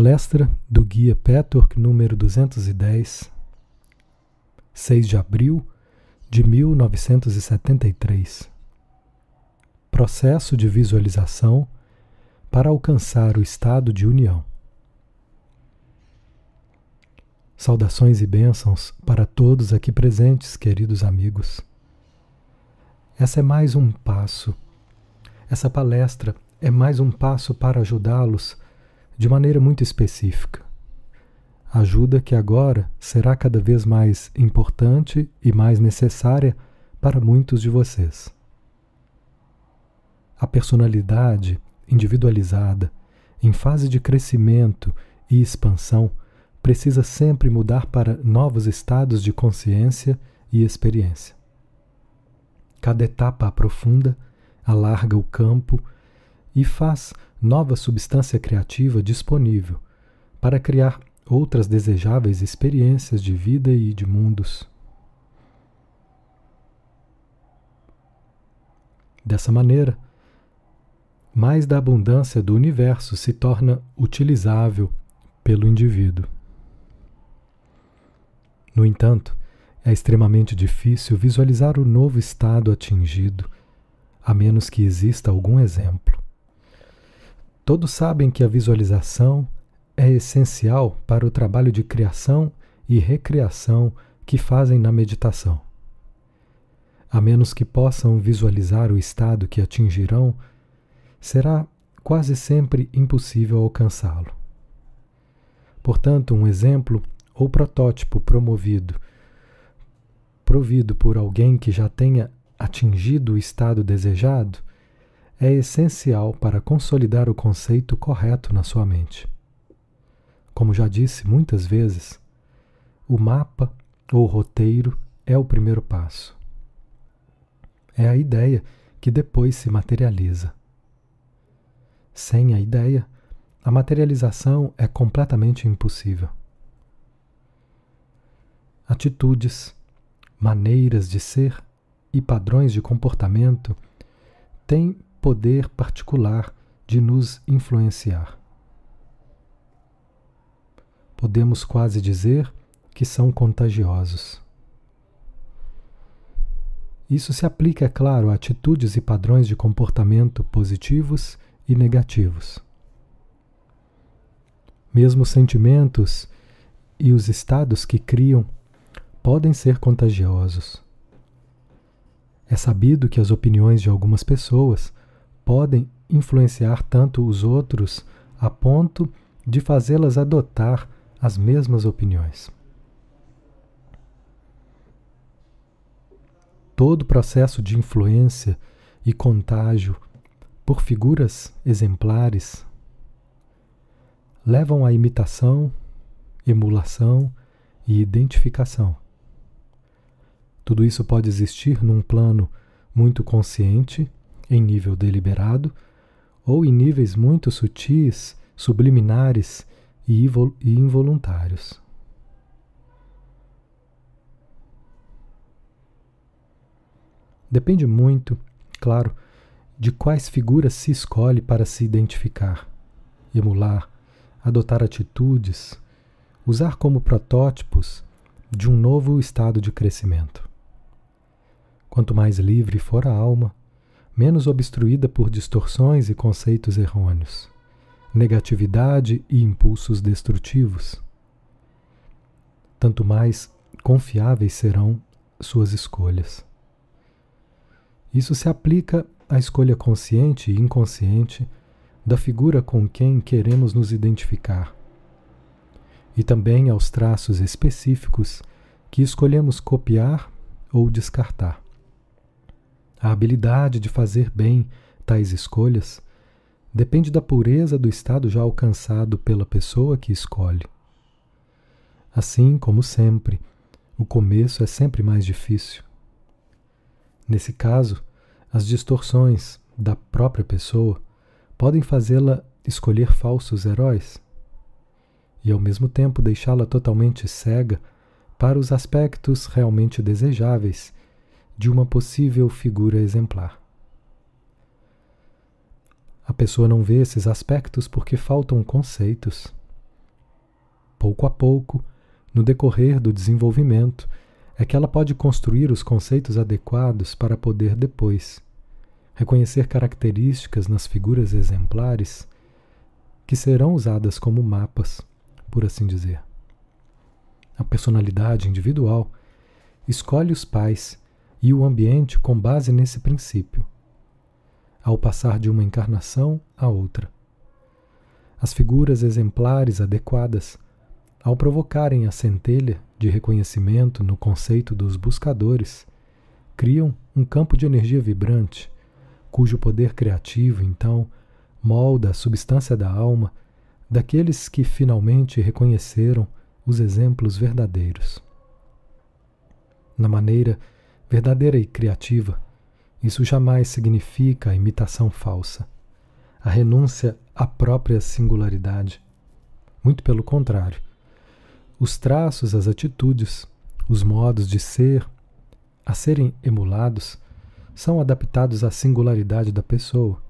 Palestra do Guia Petork número 210, 6 de abril de 1973. Processo de visualização para alcançar o estado de união. Saudações e bênçãos para todos aqui presentes, queridos amigos. Essa é mais um passo. Essa palestra é mais um passo para ajudá-los de maneira muito específica. Ajuda que agora será cada vez mais importante e mais necessária para muitos de vocês. A personalidade individualizada, em fase de crescimento e expansão, precisa sempre mudar para novos estados de consciência e experiência. Cada etapa aprofunda, alarga o campo e faz nova substância criativa disponível para criar outras desejáveis experiências de vida e de mundos. Dessa maneira, mais da abundância do universo se torna utilizável pelo indivíduo. No entanto, é extremamente difícil visualizar o novo estado atingido, a menos que exista algum exemplo. Todos sabem que a visualização é essencial para o trabalho de criação e recriação que fazem na meditação. A menos que possam visualizar o estado que atingirão, será quase sempre impossível alcançá-lo. Portanto, um exemplo ou protótipo promovido, provido por alguém que já tenha atingido o estado desejado, é essencial para consolidar o conceito correto na sua mente. Como já disse muitas vezes, o mapa ou roteiro é o primeiro passo. É a ideia que depois se materializa. Sem a ideia, a materialização é completamente impossível. Atitudes, maneiras de ser e padrões de comportamento têm poder particular de nos influenciar. Podemos quase dizer que são contagiosos. Isso se aplica, é claro, a atitudes e padrões de comportamento positivos e negativos. Mesmo os sentimentos e os estados que criam podem ser contagiosos. É sabido que as opiniões de algumas pessoas podem influenciar tanto os outros a ponto de fazê-las adotar as mesmas opiniões. Todo processo de influência e contágio por figuras exemplares levam à imitação, emulação e identificação. Tudo isso pode existir num plano muito consciente em nível deliberado ou em níveis muito sutis, subliminares e involuntários. Depende muito, claro, de quais figuras se escolhe para se identificar, emular, adotar atitudes, usar como protótipos de um novo estado de crescimento. Quanto mais livre for a alma, menos obstruída por distorções e conceitos errôneos, negatividade e impulsos destrutivos. Tanto mais confiáveis serão suas escolhas. Isso se aplica à escolha consciente e inconsciente da figura com quem queremos nos identificar, e também aos traços específicos que escolhemos copiar ou descartar. A habilidade de fazer bem tais escolhas depende da pureza do estado já alcançado pela pessoa que escolhe. Assim como sempre, o começo é sempre mais difícil. Nesse caso, as distorções da própria pessoa podem fazê-la escolher falsos heróis e, ao mesmo tempo, deixá-la totalmente cega para os aspectos realmente desejáveis de uma possível figura exemplar. A pessoa não vê esses aspectos porque faltam conceitos, Pouco a pouco, no decorrer do desenvolvimento, é que ela pode construir os conceitos adequados para poder depois reconhecer características nas figuras exemplares que serão usadas como mapas, por assim dizer. A personalidade individual escolhe os pais e o ambiente com base nesse princípio, ao passar de uma encarnação a outra. As figuras exemplares adequadas, ao provocarem a centelha de reconhecimento no conceito dos buscadores, criam um campo de energia vibrante, cujo poder criativo, então, molda a substância da alma daqueles que finalmente reconheceram os exemplos verdadeiros. Na maneira verdadeira e criativa, isso jamais significa a imitação falsa, a renúncia à própria singularidade. Muito pelo contrário. Os traços, as atitudes, os modos de ser a serem emulados são adaptados à singularidade da pessoa,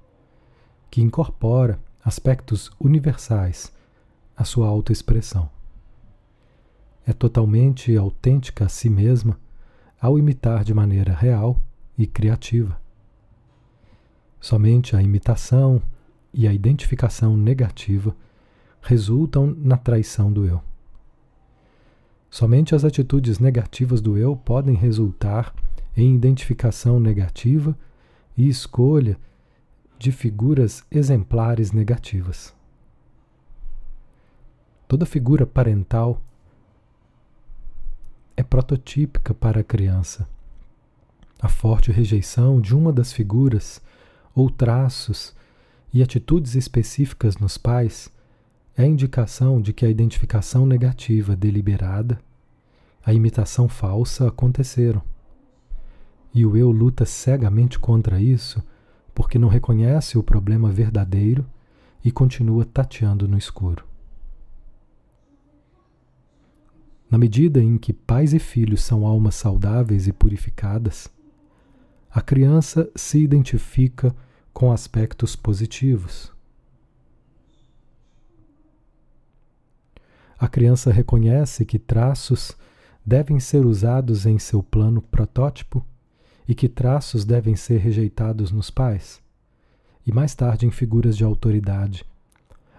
que incorpora aspectos universais à sua autoexpressão. É totalmente autêntica a si mesma ao imitar de maneira real e criativa. Somente a imitação e a identificação negativa resultam na traição do eu. Somente as atitudes negativas do eu podem resultar em identificação negativa e escolha de figuras exemplares negativas. Toda figura parental é prototípica para a criança. A forte rejeição de uma das figuras ou traços e atitudes específicas nos pais é indicação de que a identificação negativa deliberada, a imitação falsa aconteceram. E o eu luta cegamente contra isso porque não reconhece o problema verdadeiro e continua tateando no escuro. Na medida em que pais e filhos são almas saudáveis e purificadas, a criança se identifica com aspectos positivos. A criança reconhece que traços devem ser usados em seu plano protótipo e que traços devem ser rejeitados nos pais, e mais tarde em figuras de autoridade,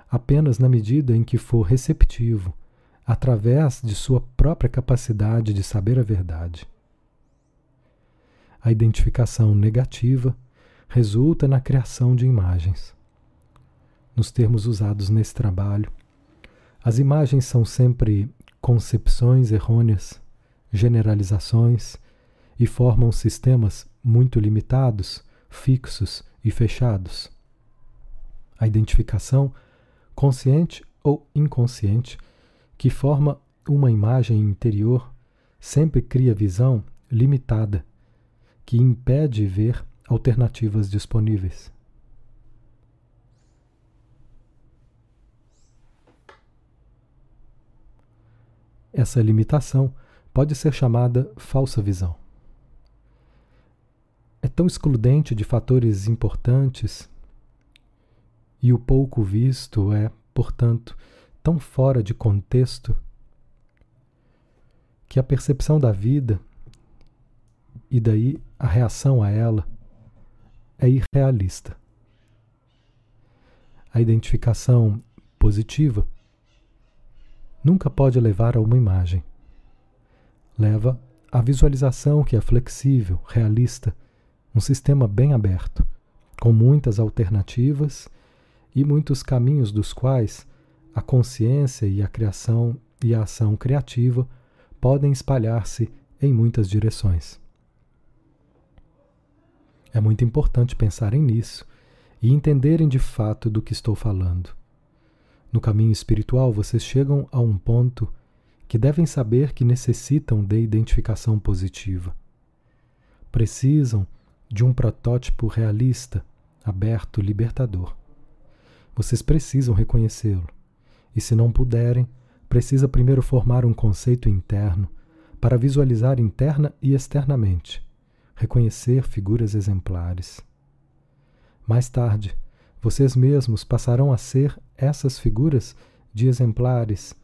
apenas na medida em que for receptivo através de sua própria capacidade de saber a verdade. A identificação negativa resulta na criação de imagens. Nos termos usados nesse trabalho, as imagens são sempre concepções errôneas, generalizações e formam sistemas muito limitados, fixos e fechados. A identificação, consciente ou inconsciente, que forma uma imagem interior, sempre cria visão limitada, que impede ver alternativas disponíveis. Essa limitação pode ser chamada falsa visão. É tão excludente de fatores importantes e o pouco visto é, portanto, tão fora de contexto que a percepção da vida e daí a reação a ela é irrealista. A identificação positiva nunca pode levar a uma imagem. Leva à visualização que é flexível, realista, um sistema bem aberto, com muitas alternativas e muitos caminhos dos quais a consciência e a criação e a ação criativa podem espalhar-se em muitas direções. É muito importante pensarem nisso e entenderem de fato do que estou falando. No caminho espiritual, vocês chegam a um ponto que devem saber que necessitam de identificação positiva. Precisam de um protótipo realista, aberto, libertador. Vocês precisam reconhecê-lo e se não puderem, precisa primeiro formar um conceito interno para visualizar interna e externamente, reconhecer figuras exemplares. Mais tarde, vocês mesmos passarão a ser essas figuras de exemplares,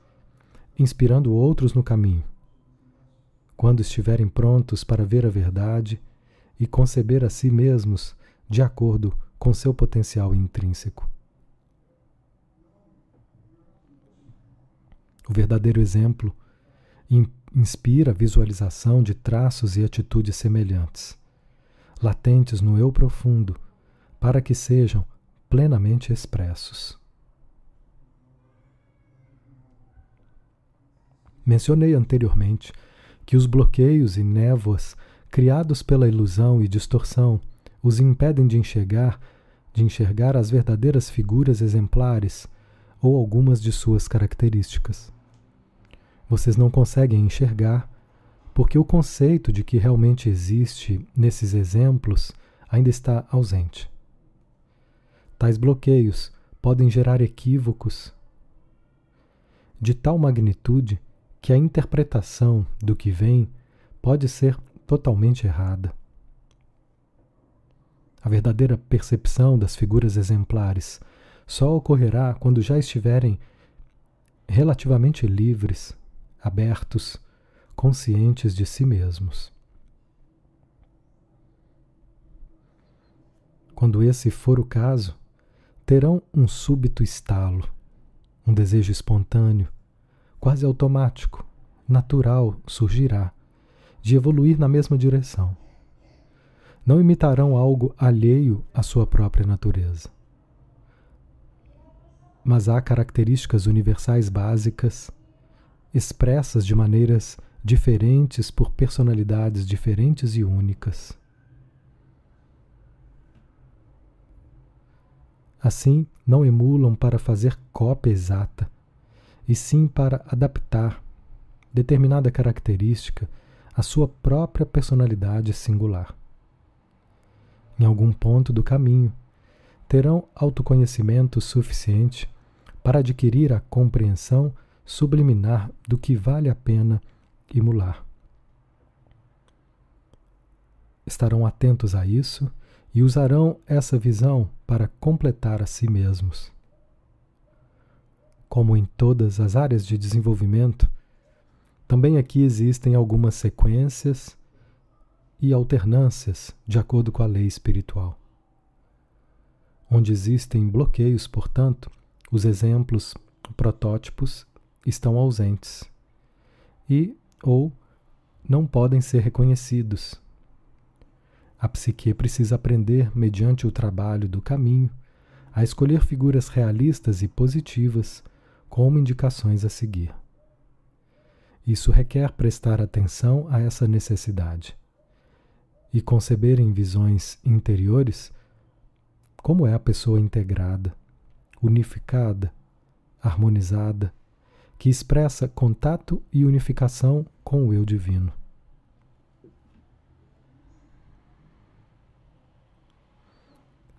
inspirando outros no caminho. Quando estiverem prontos para ver a verdade e conceber a si mesmos de acordo com seu potencial intrínseco. O verdadeiro exemplo inspira a visualização de traços e atitudes semelhantes, latentes no eu profundo, para que sejam plenamente expressos. Mencionei anteriormente que os bloqueios e névoas criados pela ilusão e distorção os impedem de enxergar, de enxergar as verdadeiras figuras exemplares ou algumas de suas características. Vocês não conseguem enxergar porque o conceito de que realmente existe nesses exemplos ainda está ausente. Tais bloqueios podem gerar equívocos de tal magnitude que a interpretação do que vem pode ser totalmente errada. A verdadeira percepção das figuras exemplares só ocorrerá quando já estiverem relativamente livres, abertos, conscientes de si mesmos. Quando esse for o caso, terão um súbito estalo, um desejo espontâneo quase automático, natural surgirá, de evoluir na mesma direção. Não imitarão algo alheio à sua própria natureza. Mas há características universais básicas, expressas de maneiras diferentes por personalidades diferentes e únicas. Assim, não emulam para fazer cópia exata, e sim para adaptar determinada característica à sua própria personalidade singular. Em algum ponto do caminho, terão autoconhecimento suficiente para adquirir a compreensão subliminar do que vale a pena emular. Estarão atentos a isso e usarão essa visão para completar a si mesmos como em todas as áreas de desenvolvimento, também aqui existem algumas sequências e alternâncias de acordo com a lei espiritual. Onde existem bloqueios, portanto, os exemplos protótipos estão ausentes e ou não podem ser reconhecidos. A psique precisa aprender, mediante o trabalho do caminho, a escolher figuras realistas e positivas como indicações a seguir. Isso requer prestar atenção a essa necessidade e conceber em visões interiores como é a pessoa integrada, unificada, harmonizada, que expressa contato e unificação com o eu divino.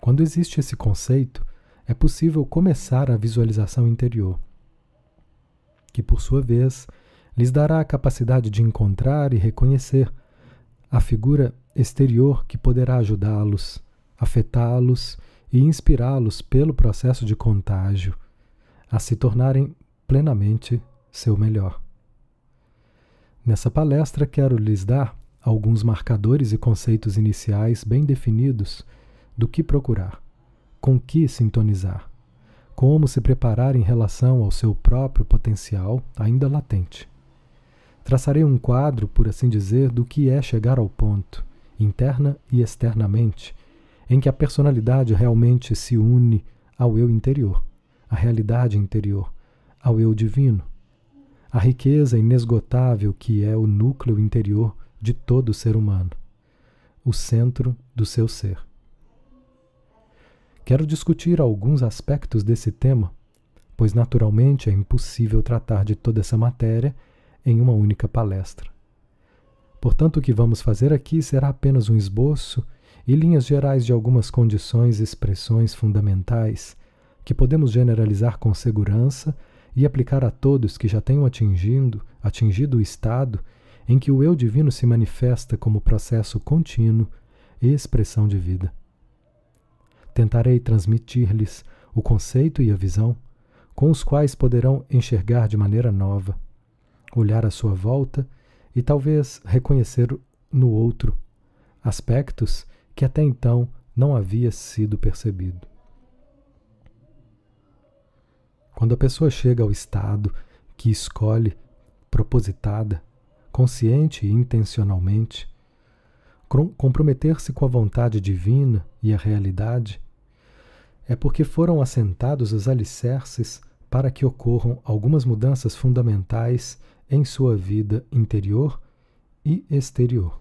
Quando existe esse conceito, é possível começar a visualização interior que, por sua vez, lhes dará a capacidade de encontrar e reconhecer a figura exterior que poderá ajudá-los, afetá-los e inspirá-los pelo processo de contágio a se tornarem plenamente seu melhor. Nessa palestra, quero lhes dar alguns marcadores e conceitos iniciais bem definidos do que procurar, com que sintonizar como se preparar em relação ao seu próprio potencial ainda latente. Traçarei um quadro, por assim dizer, do que é chegar ao ponto, interna e externamente, em que a personalidade realmente se une ao eu interior, à realidade interior, ao eu divino, a riqueza inesgotável que é o núcleo interior de todo ser humano, o centro do seu ser. Quero discutir alguns aspectos desse tema, pois naturalmente é impossível tratar de toda essa matéria em uma única palestra. Portanto, o que vamos fazer aqui será apenas um esboço e linhas gerais de algumas condições e expressões fundamentais que podemos generalizar com segurança e aplicar a todos que já tenham atingido, atingido o estado em que o eu divino se manifesta como processo contínuo e expressão de vida. Tentarei transmitir-lhes o conceito e a visão com os quais poderão enxergar de maneira nova, olhar à sua volta e talvez reconhecer no outro aspectos que até então não havia sido percebido. Quando a pessoa chega ao estado que escolhe, propositada, consciente e intencionalmente, comprometer-se com a vontade divina e a realidade, é porque foram assentados os alicerces para que ocorram algumas mudanças fundamentais em sua vida interior e exterior.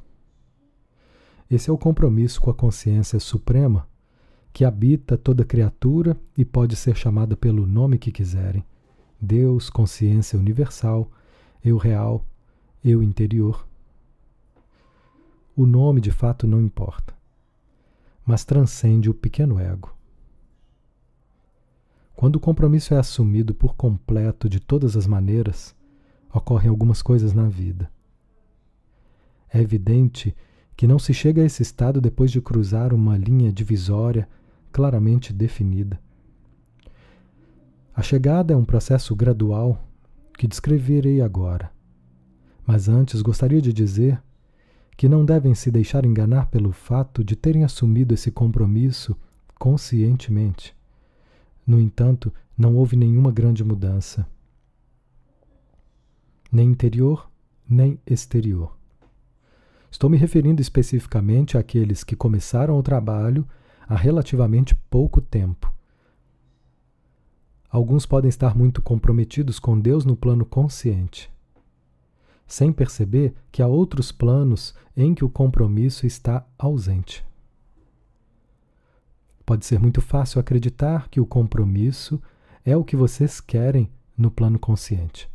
Esse é o compromisso com a consciência suprema que habita toda criatura e pode ser chamada pelo nome que quiserem: Deus, consciência universal, eu real, eu interior. O nome de fato não importa, mas transcende o pequeno ego. Quando o compromisso é assumido por completo de todas as maneiras, ocorrem algumas coisas na vida. É evidente que não se chega a esse estado depois de cruzar uma linha divisória claramente definida. A chegada é um processo gradual que descreverei agora. Mas antes gostaria de dizer que não devem se deixar enganar pelo fato de terem assumido esse compromisso conscientemente. No entanto, não houve nenhuma grande mudança, nem interior, nem exterior. Estou me referindo especificamente àqueles que começaram o trabalho há relativamente pouco tempo. Alguns podem estar muito comprometidos com Deus no plano consciente, sem perceber que há outros planos em que o compromisso está ausente. Pode ser muito fácil acreditar que o compromisso é o que vocês querem no plano consciente.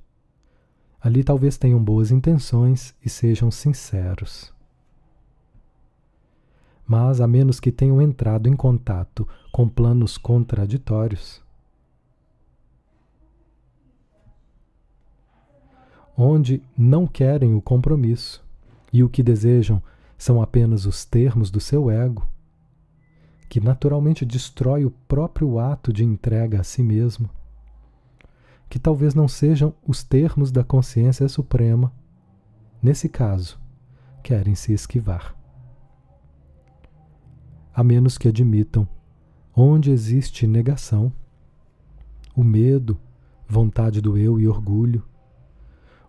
Ali talvez tenham boas intenções e sejam sinceros. Mas, a menos que tenham entrado em contato com planos contraditórios, onde não querem o compromisso e o que desejam são apenas os termos do seu ego, que naturalmente destrói o próprio ato de entrega a si mesmo que talvez não sejam os termos da consciência suprema, nesse caso, querem se esquivar. A menos que admitam onde existe negação, o medo, vontade do eu e orgulho,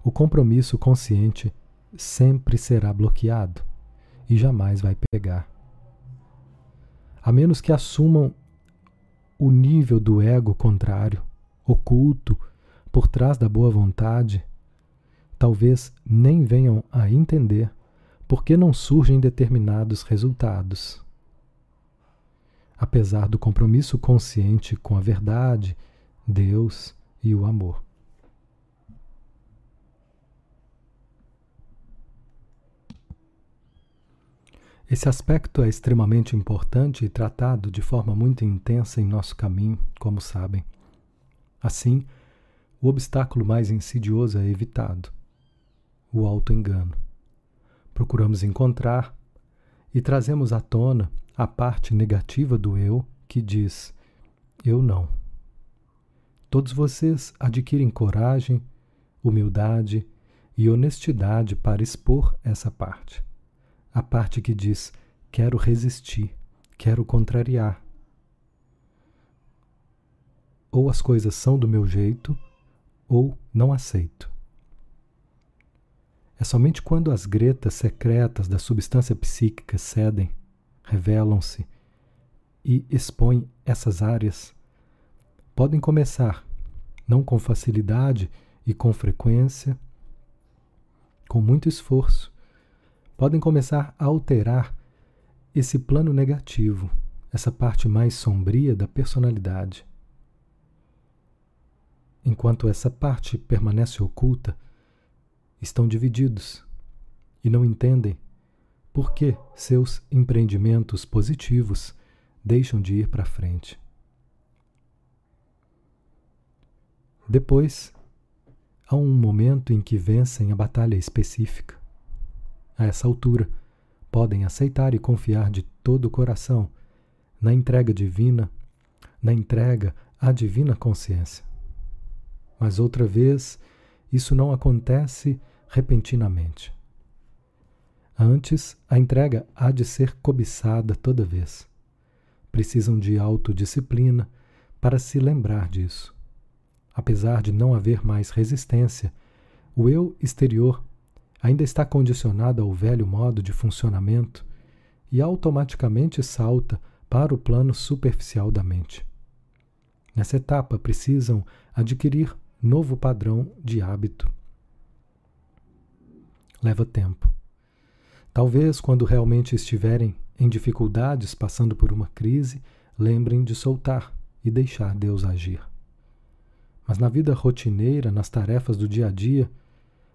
o compromisso consciente sempre será bloqueado e jamais vai pegar. A menos que assumam o nível do ego contrário, oculto, por trás da boa vontade, talvez nem venham a entender por que não surgem determinados resultados. Apesar do compromisso consciente com a verdade, Deus e o amor. Esse aspecto é extremamente importante e tratado de forma muito intensa em nosso caminho, como sabem. Assim, o obstáculo mais insidioso é evitado: o auto-engano. Procuramos encontrar e trazemos à tona a parte negativa do eu que diz: eu não. Todos vocês adquirem coragem, humildade e honestidade para expor essa parte. A parte que diz: quero resistir, quero contrariar. Ou as coisas são do meu jeito, ou não aceito. É somente quando as gretas secretas da substância psíquica cedem, revelam-se e expõem essas áreas, podem começar, não com facilidade e com frequência, com muito esforço, podem começar a alterar esse plano negativo, essa parte mais sombria da personalidade. Enquanto essa parte permanece oculta, estão divididos e não entendem por que seus empreendimentos positivos deixam de ir para frente. Depois, há um momento em que vencem a batalha específica. A essa altura, podem aceitar e confiar de todo o coração na entrega divina, na entrega à divina consciência mas outra vez isso não acontece repentinamente. Antes, a entrega há de ser cobiçada toda vez. Precisam de autodisciplina para se lembrar disso. Apesar de não haver mais resistência, o eu exterior ainda está condicionado ao velho modo de funcionamento e automaticamente salta para o plano superficial da mente. Nessa etapa, precisam adquirir novo padrão de hábito. Leva tempo. Talvez, quando realmente estiverem em dificuldades, passando por uma crise, lembrem de soltar e deixar Deus agir. Mas na vida rotineira, nas tarefas do dia a dia,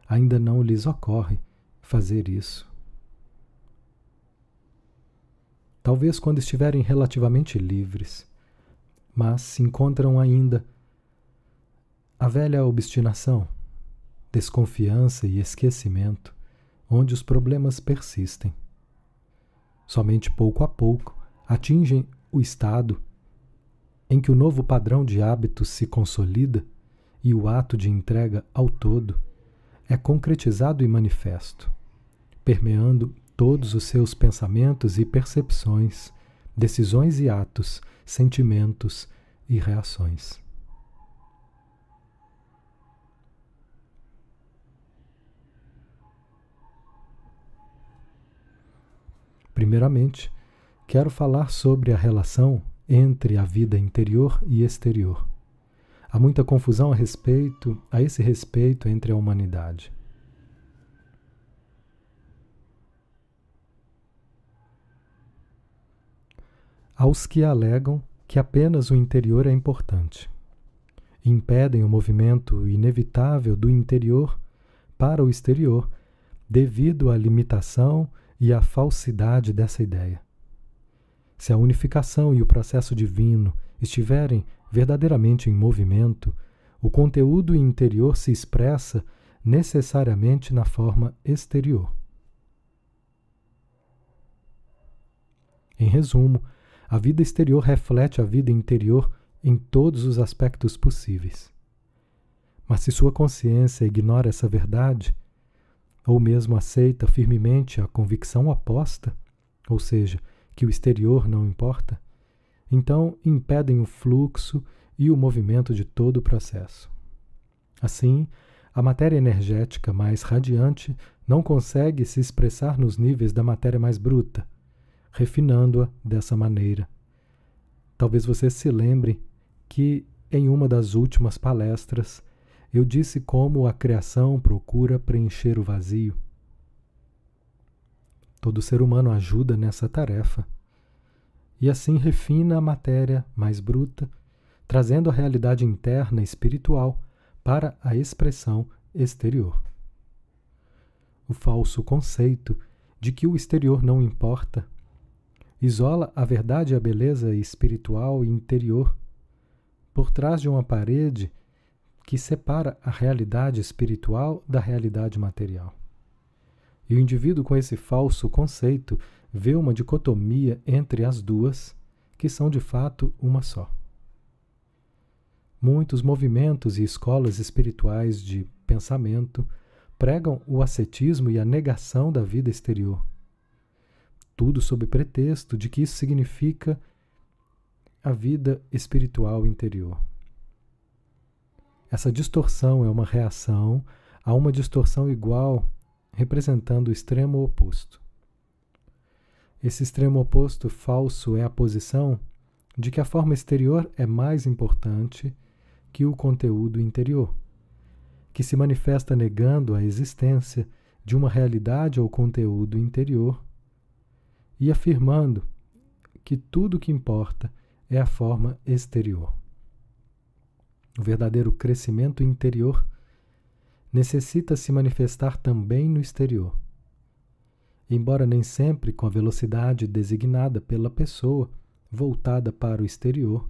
ainda não lhes ocorre fazer isso. Talvez quando estiverem relativamente livres, mas se encontram ainda a velha obstinação, desconfiança e esquecimento, onde os problemas persistem. Somente pouco a pouco atingem o estado em que o novo padrão de hábitos se consolida e o ato de entrega ao todo é concretizado e manifesto, permeando todos os seus pensamentos e percepções, decisões e atos, sentimentos e reações. Primeiramente, quero falar sobre a relação entre a vida interior e exterior. Há muita confusão a respeito a esse respeito entre a humanidade. Aos que alegam que apenas o interior é importante, impedem o movimento inevitável do interior para o exterior devido à limitação e à falsidade dessa ideia. Se a unificação e o processo divino estiverem verdadeiramente em movimento, o conteúdo interior se expressa necessariamente na forma exterior. Em resumo, a vida exterior reflete a vida interior em todos os aspectos possíveis. Mas se sua consciência ignora essa verdade, ou mesmo aceita firmemente a convicção oposta, ou seja, que o exterior não importa, então impedem o fluxo e o movimento de todo o processo. Assim, a matéria energética mais radiante não consegue se expressar nos níveis da matéria mais bruta, refinando-a dessa maneira. Talvez você se lembre que, em uma das últimas palestras, eu disse como a criação procura preencher o vazio. Todo ser humano ajuda nessa tarefa. E assim refina a matéria mais bruta, trazendo a realidade interna espiritual para a expressão exterior. O falso conceito de que o exterior não importa isola a verdade e a beleza espiritual e interior por trás de uma parede que separa a realidade espiritual da realidade material. E o indivíduo com esse falso conceito vê uma dicotomia entre as duas, que são de fato uma só. Muitos movimentos e escolas espirituais de pensamento pregam o ascetismo e a negação da vida exterior. Tudo sob pretexto de que isso significa a vida espiritual interior. Essa distorção é uma reação a uma distorção igual representando o extremo oposto. Esse extremo oposto falso é a posição de que a forma exterior é mais importante que o conteúdo interior, que se manifesta negando a existência de uma realidade ou conteúdo interior e afirmando que tudo o que importa é a forma exterior. O verdadeiro crescimento interior necessita se manifestar também no exterior. Embora nem sempre com a velocidade designada pela pessoa voltada para o exterior,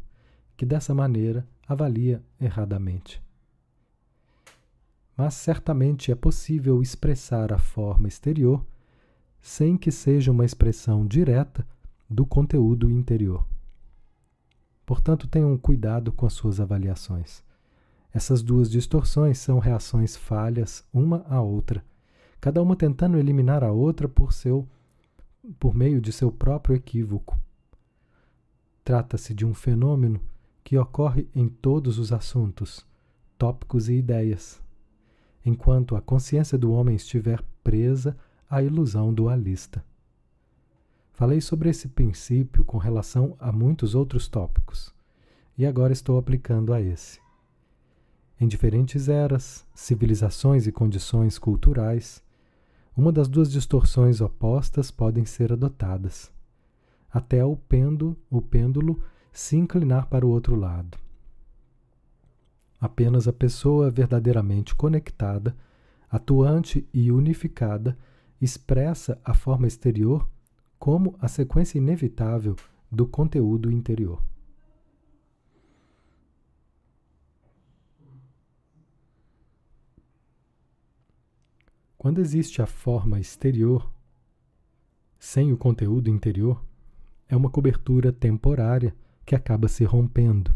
que dessa maneira avalia erradamente. Mas certamente é possível expressar a forma exterior sem que seja uma expressão direta do conteúdo interior. Portanto, tenham cuidado com as suas avaliações. Essas duas distorções são reações falhas uma à outra, cada uma tentando eliminar a outra por, seu, por meio de seu próprio equívoco. Trata-se de um fenômeno que ocorre em todos os assuntos, tópicos e ideias, enquanto a consciência do homem estiver presa à ilusão dualista. Falei sobre esse princípio com relação a muitos outros tópicos, e agora estou aplicando a esse. Em diferentes eras, civilizações e condições culturais, uma das duas distorções opostas podem ser adotadas, até o pêndulo, o pêndulo se inclinar para o outro lado. Apenas a pessoa verdadeiramente conectada, atuante e unificada expressa a forma exterior como a sequência inevitável do conteúdo interior. Quando existe a forma exterior, sem o conteúdo interior, é uma cobertura temporária que acaba se rompendo,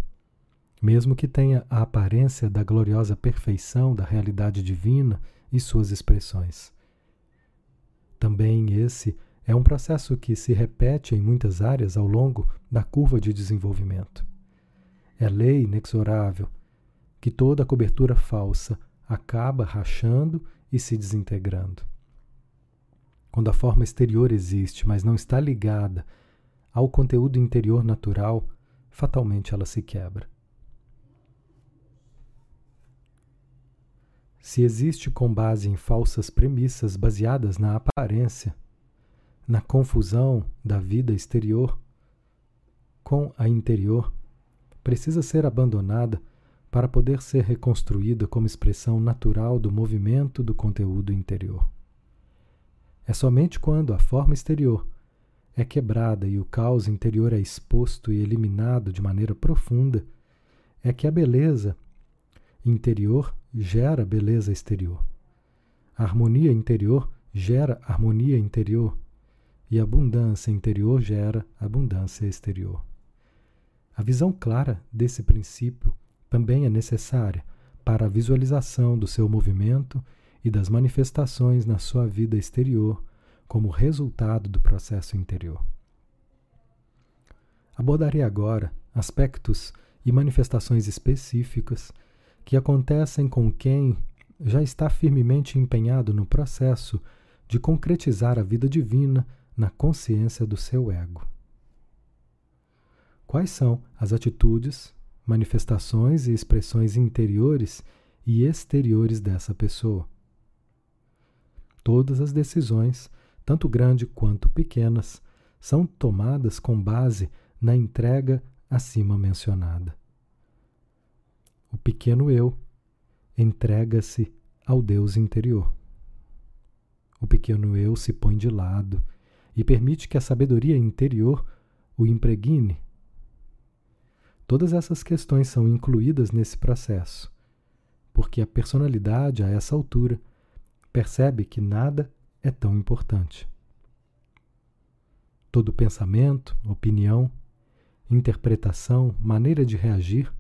mesmo que tenha a aparência da gloriosa perfeição da realidade divina e suas expressões. Também esse é um processo que se repete em muitas áreas ao longo da curva de desenvolvimento. É lei inexorável que toda cobertura falsa acaba rachando e se desintegrando. Quando a forma exterior existe, mas não está ligada ao conteúdo interior natural, fatalmente ela se quebra. Se existe com base em falsas premissas baseadas na aparência, na confusão da vida exterior com a interior, precisa ser abandonada para poder ser reconstruída como expressão natural do movimento do conteúdo interior. É somente quando a forma exterior é quebrada e o caos interior é exposto e eliminado de maneira profunda é que a beleza interior gera beleza exterior. A harmonia interior gera harmonia interior e abundância interior gera abundância exterior. A visão clara desse princípio também é necessária para a visualização do seu movimento e das manifestações na sua vida exterior como resultado do processo interior. Abordarei agora aspectos e manifestações específicas que acontecem com quem já está firmemente empenhado no processo de concretizar a vida divina na consciência do seu ego. Quais são as atitudes, manifestações e expressões interiores e exteriores dessa pessoa? Todas as decisões, tanto grandes quanto pequenas, são tomadas com base na entrega acima mencionada. O pequeno eu entrega-se ao Deus interior. O pequeno eu se põe de lado e permite que a sabedoria interior o impregne. Todas essas questões são incluídas nesse processo, porque a personalidade, a essa altura, percebe que nada é tão importante. Todo pensamento, opinião, interpretação, maneira de reagir,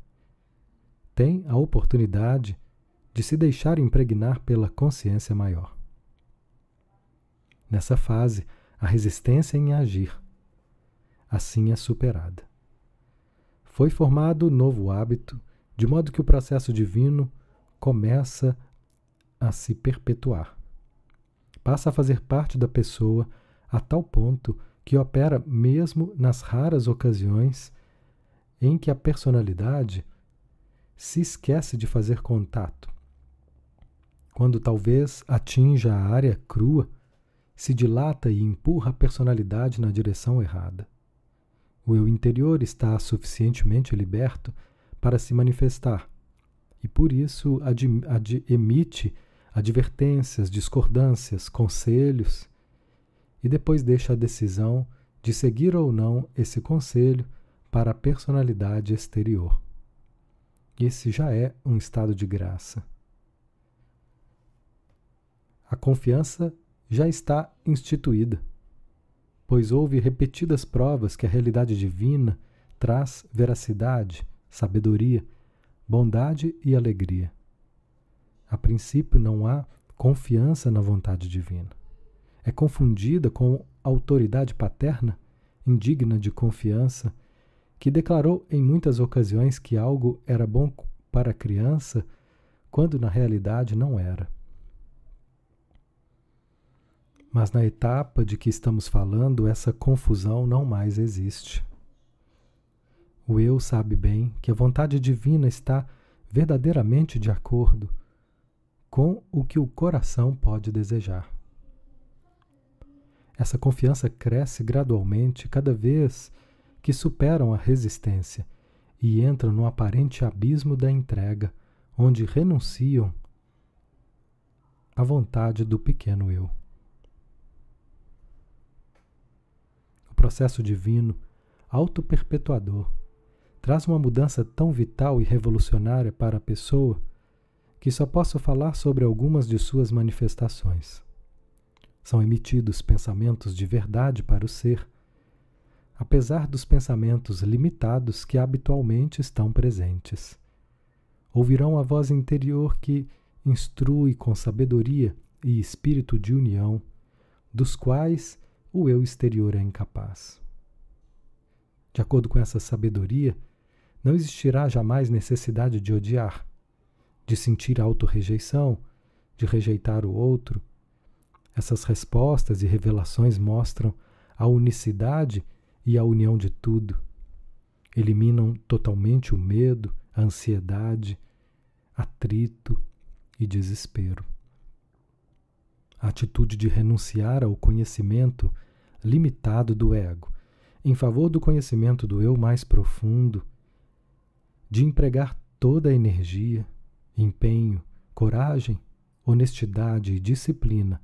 tem a oportunidade de se deixar impregnar pela consciência maior. Nessa fase, a resistência em agir. Assim é superada. Foi formado novo hábito, de modo que o processo divino começa a se perpetuar. Passa a fazer parte da pessoa a tal ponto que opera mesmo nas raras ocasiões em que a personalidade se esquece de fazer contato. Quando talvez atinja a área crua, se dilata e empurra a personalidade na direção errada. O eu interior está suficientemente liberto para se manifestar e por isso emite advertências, discordâncias, conselhos e depois deixa a decisão de seguir ou não esse conselho para a personalidade exterior. Esse já é um estado de graça. A confiança já está instituída, pois houve repetidas provas que a realidade divina traz veracidade, sabedoria, bondade e alegria. A princípio, não há confiança na vontade divina. É confundida com autoridade paterna, indigna de confiança, que declarou em muitas ocasiões que algo era bom para a criança, quando na realidade não era. Mas na etapa de que estamos falando, essa confusão não mais existe. O eu sabe bem que a vontade divina está verdadeiramente de acordo com o que o coração pode desejar. Essa confiança cresce gradualmente cada vez que superam a resistência e entram no aparente abismo da entrega, onde renunciam à vontade do pequeno eu. Processo divino, auto-perpetuador, traz uma mudança tão vital e revolucionária para a pessoa que só posso falar sobre algumas de suas manifestações. São emitidos pensamentos de verdade para o ser, apesar dos pensamentos limitados que habitualmente estão presentes. Ouvirão a voz interior que instrui com sabedoria e espírito de união, dos quais o eu exterior é incapaz. De acordo com essa sabedoria, não existirá jamais necessidade de odiar, de sentir autorrejeição, de rejeitar o outro. Essas respostas e revelações mostram a unicidade e a união de tudo. Eliminam totalmente o medo, a ansiedade, atrito e desespero. A atitude de renunciar ao conhecimento limitado do ego em favor do conhecimento do eu mais profundo, de empregar toda a energia, empenho, coragem, honestidade e disciplina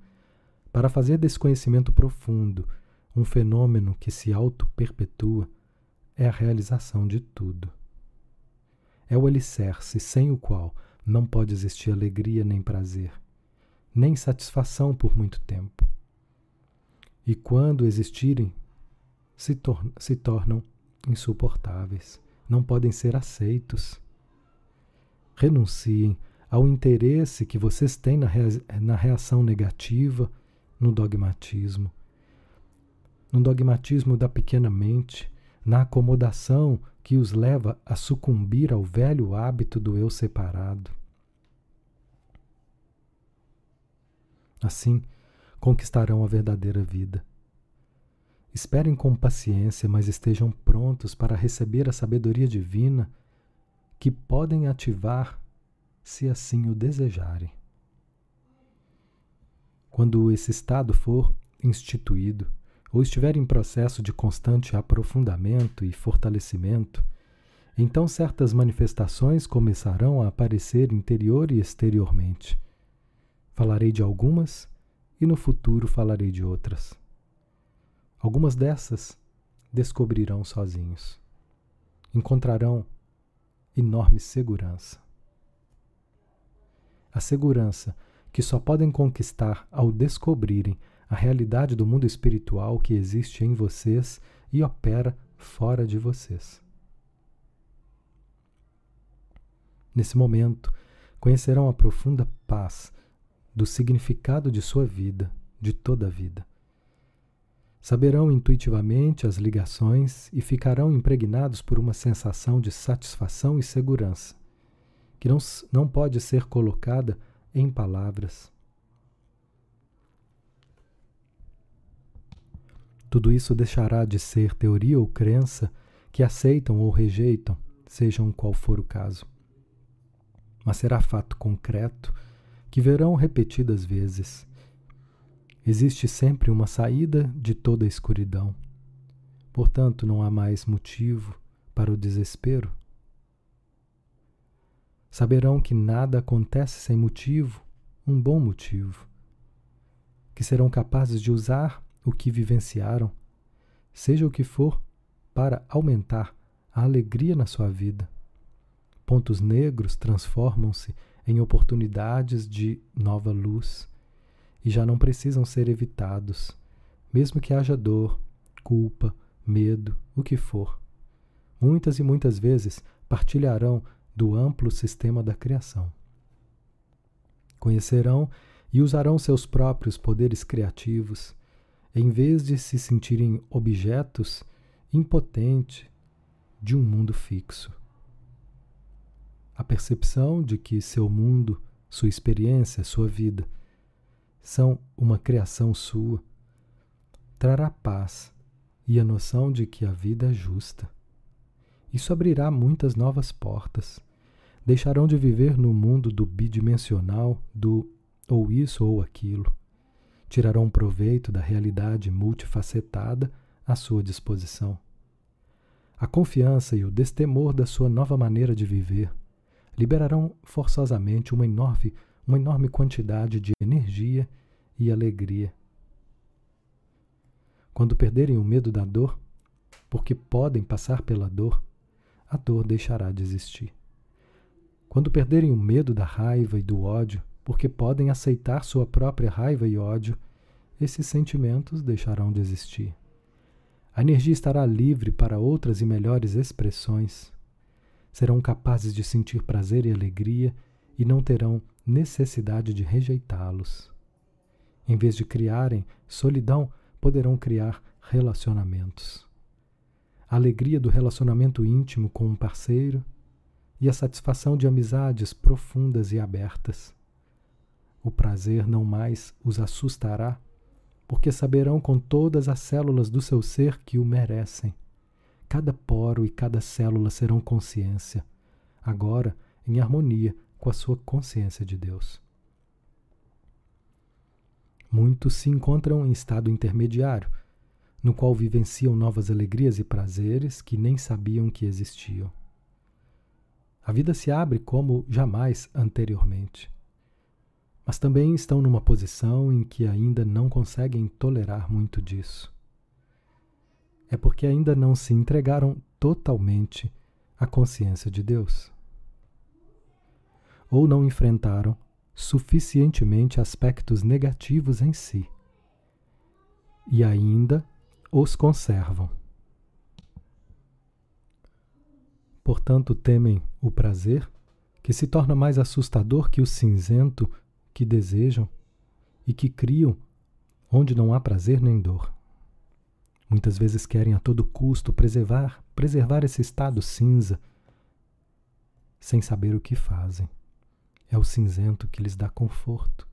para fazer desse conhecimento profundo um fenômeno que se auto-perpetua é a realização de tudo. É o alicerce sem o qual não pode existir alegria nem prazer, nem satisfação por muito tempo. E quando existirem, se, tor se tornam insuportáveis, não podem ser aceitos renunciem ao interesse que vocês têm na, rea na reação negativa, no dogmatismo. No dogmatismo da pequena mente, na acomodação que os leva a sucumbir ao velho hábito do eu separado. Assim, conquistarão a verdadeira vida. Esperem com paciência, mas estejam prontos para receber a sabedoria divina que podem ativar se assim o desejarem. Quando esse estado for instituído ou estiver em processo de constante aprofundamento e fortalecimento, então certas manifestações começarão a aparecer interior e exteriormente. Falarei de algumas e no futuro falarei de outras. Algumas dessas descobrirão sozinhos. Encontrarão enorme segurança. A segurança que só podem conquistar ao descobrirem a realidade do mundo espiritual que existe em vocês e opera fora de vocês. Nesse momento, conhecerão a profunda paz do significado de sua vida, de toda a vida. Saberão intuitivamente as ligações e ficarão impregnados por uma sensação de satisfação e segurança, que não, não pode ser colocada em palavras. Tudo isso deixará de ser teoria ou crença que aceitam ou rejeitam, sejam qual for o caso. Mas será fato concreto que verão repetidas vezes Existe sempre uma saída de toda a escuridão. Portanto, não há mais motivo para o desespero. Saberão que nada acontece sem motivo, um bom motivo. Que serão capazes de usar o que vivenciaram, seja o que for, para aumentar a alegria na sua vida. Pontos negros transformam-se em oportunidades de nova luz e já não precisam ser evitados, mesmo que haja dor, culpa, medo, o que for. Muitas e muitas vezes partilharão do amplo sistema da criação. Conhecerão e usarão seus próprios poderes criativos, em vez de se sentirem objetos impotentes de um mundo fixo. A percepção de que seu mundo, sua experiência, sua vida são uma criação sua trará paz e a noção de que a vida é justa. Isso abrirá muitas novas portas. Deixarão de viver no mundo do bidimensional, do ou isso ou aquilo. Tirarão proveito da realidade multifacetada à sua disposição. A confiança e o destemor da sua nova maneira de viver liberarão forçosamente uma enorme, uma enorme quantidade de energia e alegria. Quando perderem o medo da dor, porque podem passar pela dor, a dor deixará de existir. Quando perderem o medo da raiva e do ódio, porque podem aceitar sua própria raiva e ódio, esses sentimentos deixarão de existir. A energia estará livre para outras e melhores expressões. Serão capazes de sentir prazer e alegria e não terão necessidade de rejeitá-los. Em vez de criarem solidão, poderão criar relacionamentos a alegria do relacionamento íntimo com um parceiro e a satisfação de amizades profundas e abertas. O prazer não mais os assustará, porque saberão com todas as células do seu ser que o merecem. Cada poro e cada célula serão consciência, agora em harmonia com a sua consciência de Deus. Muitos se encontram em estado intermediário, no qual vivenciam novas alegrias e prazeres que nem sabiam que existiam. A vida se abre como jamais anteriormente. Mas também estão numa posição em que ainda não conseguem tolerar muito disso. É porque ainda não se entregaram totalmente à consciência de Deus. Ou não enfrentaram suficientemente aspectos negativos em si. E ainda os conservam. Portanto, temem o prazer, que se torna mais assustador que o cinzento que desejam e que criam onde não há prazer nem dor. Muitas vezes querem a todo custo preservar, preservar esse estado cinza, sem saber o que fazem. É o cinzento que lhes dá conforto,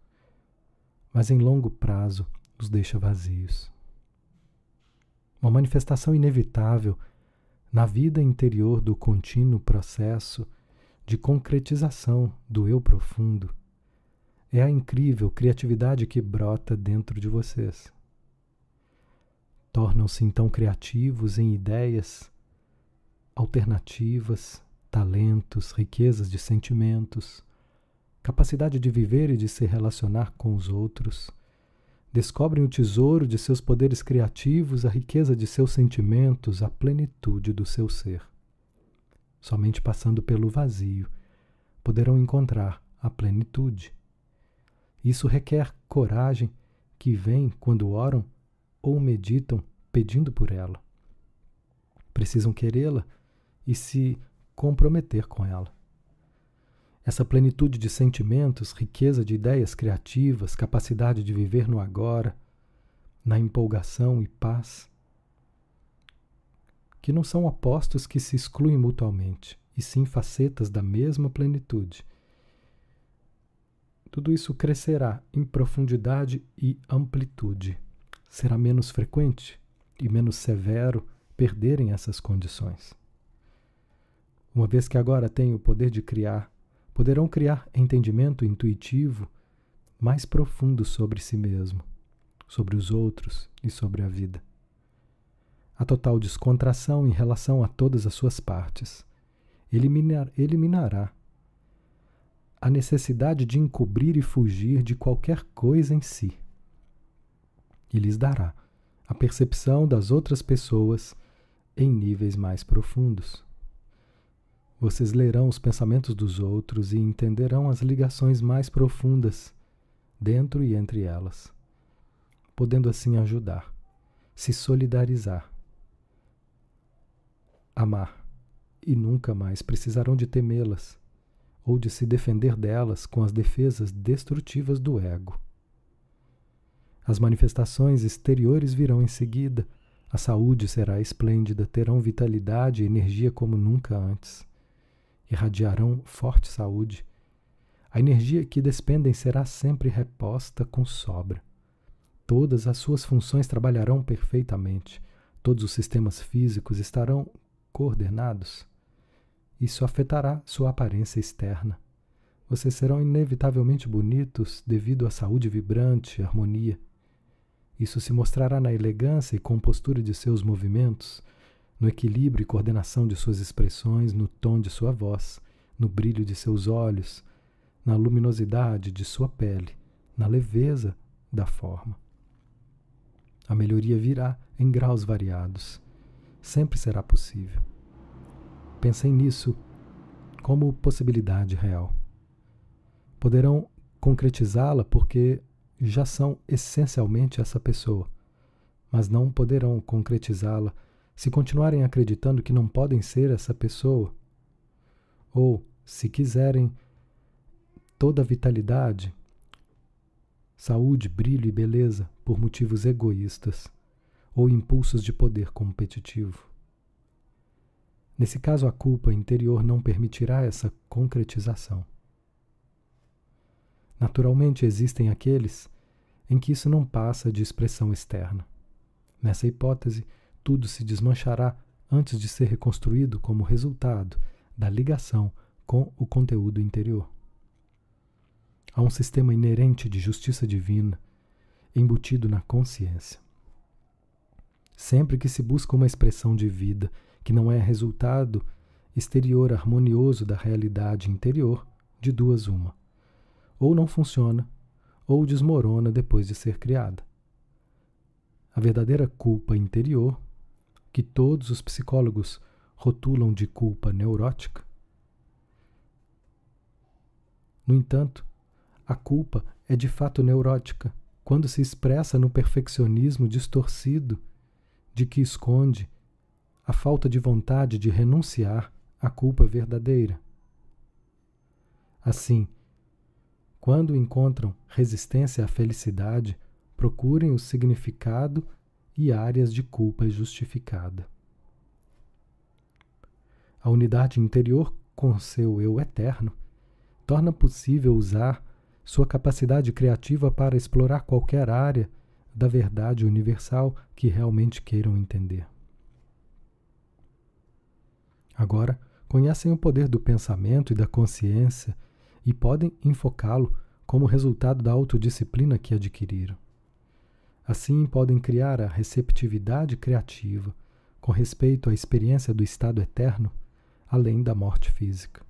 mas em longo prazo os deixa vazios uma manifestação inevitável na vida interior do contínuo processo de concretização do eu profundo. É a incrível criatividade que brota dentro de vocês. Tornam-se então criativos em ideias alternativas, talentos, riquezas de sentimentos, capacidade de viver e de se relacionar com os outros descobrem o tesouro de seus poderes criativos, a riqueza de seus sentimentos, a plenitude do seu ser. Somente passando pelo vazio poderão encontrar a plenitude. Isso requer coragem que vem quando oram ou meditam pedindo por ela. Precisam querê-la e se comprometer com ela. Essa plenitude de sentimentos, riqueza de ideias criativas, capacidade de viver no agora, na empolgação e paz, que não são opostos que se excluem mutuamente, e sim facetas da mesma plenitude. Tudo isso crescerá em profundidade e amplitude. Será menos frequente e menos severo perderem essas condições. Uma vez que agora têm o poder de criar poderão criar entendimento intuitivo mais profundo sobre si mesmo, sobre os outros e sobre a vida. A total descontração em relação a todas as suas partes eliminar, eliminará a necessidade de encobrir e fugir de qualquer coisa em si e lhes dará a percepção das outras pessoas em níveis mais profundos. Vocês lerão os pensamentos dos outros e entenderão as ligações mais profundas dentro e entre elas, podendo assim ajudar, se solidarizar, amar e nunca mais precisarão de temê-las ou de se defender delas com as defesas destrutivas do ego. As manifestações exteriores virão em seguida. A saúde será esplêndida, terão vitalidade e energia como nunca antes. Irradiarão forte saúde. A energia que despendem será sempre reposta com sobra. Todas as suas funções trabalharão perfeitamente. Todos os sistemas físicos estarão coordenados. Isso afetará sua aparência externa. Vocês serão inevitavelmente bonitos devido à saúde vibrante harmonia. Isso se mostrará na elegância e compostura de seus movimentos, no equilíbrio e coordenação de suas expressões, no tom de sua voz, no brilho de seus olhos, na luminosidade de sua pele, na leveza da forma. A melhoria virá em graus variados. Sempre será possível. Pensem nisso como possibilidade real. Poderão concretizá-la porque já são essencialmente essa pessoa, mas não poderão concretizá-la se continuarem acreditando que não podem ser essa pessoa. Ou, se quiserem toda a vitalidade, saúde, brilho e beleza por motivos egoístas ou impulsos de poder competitivo. Nesse caso, a culpa interior não permitirá essa concretização. Naturalmente, existem aqueles em que isso não passa de expressão externa. Nessa hipótese, tudo se desmanchará antes de ser reconstruído como resultado da ligação com o conteúdo interior. Há um sistema inerente de justiça divina embutido na consciência. Sempre que se busca uma expressão de vida que não é resultado exterior harmonioso da realidade interior, de duas uma. Ou não funciona, ou desmorona depois de ser criada. A verdadeira culpa interior, que todos os psicólogos rotulam de culpa neurótica, no entanto, a culpa é de fato neurótica quando se expressa no perfeccionismo distorcido de que esconde a falta de vontade de renunciar à culpa verdadeira. Assim, quando encontram resistência à felicidade, procurem o significado e áreas de culpa justificada. A unidade interior com seu eu eterno torna possível usar sua capacidade criativa para explorar qualquer área da verdade universal que realmente queiram entender. Agora, conhecem o poder do pensamento e da consciência e podem enfocá-lo como resultado da autodisciplina que adquiriram. Assim, podem criar a receptividade criativa com respeito à experiência do estado eterno, além da morte física.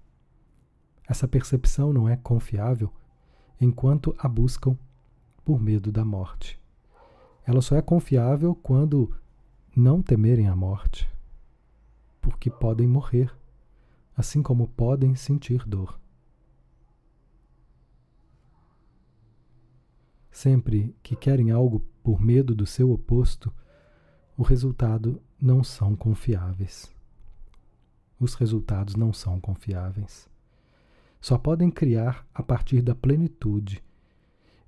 Essa percepção não é confiável enquanto a buscam por medo da morte. Ela só é confiável quando não temerem a morte porque podem morrer, assim como podem sentir dor. Sempre que querem algo por medo do seu oposto, o resultado não são confiáveis. Os resultados não são confiáveis. Só podem criar a partir da plenitude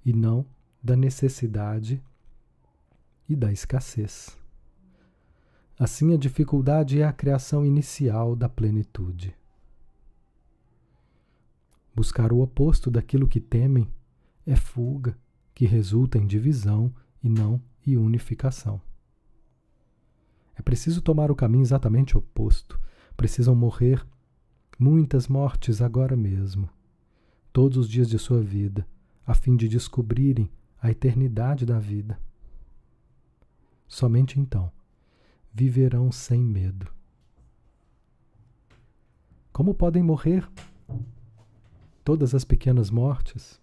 e não da necessidade e da escassez. Assim, a dificuldade é a criação inicial da plenitude. Buscar o oposto daquilo que temem é fuga, que resulta em divisão e não em unificação. É preciso tomar o caminho exatamente oposto. Precisam morrer muitas mortes agora mesmo, todos os dias de sua vida, a fim de descobrirem a eternidade da vida. Somente então viverão sem medo. Como podem morrer todas as pequenas mortes?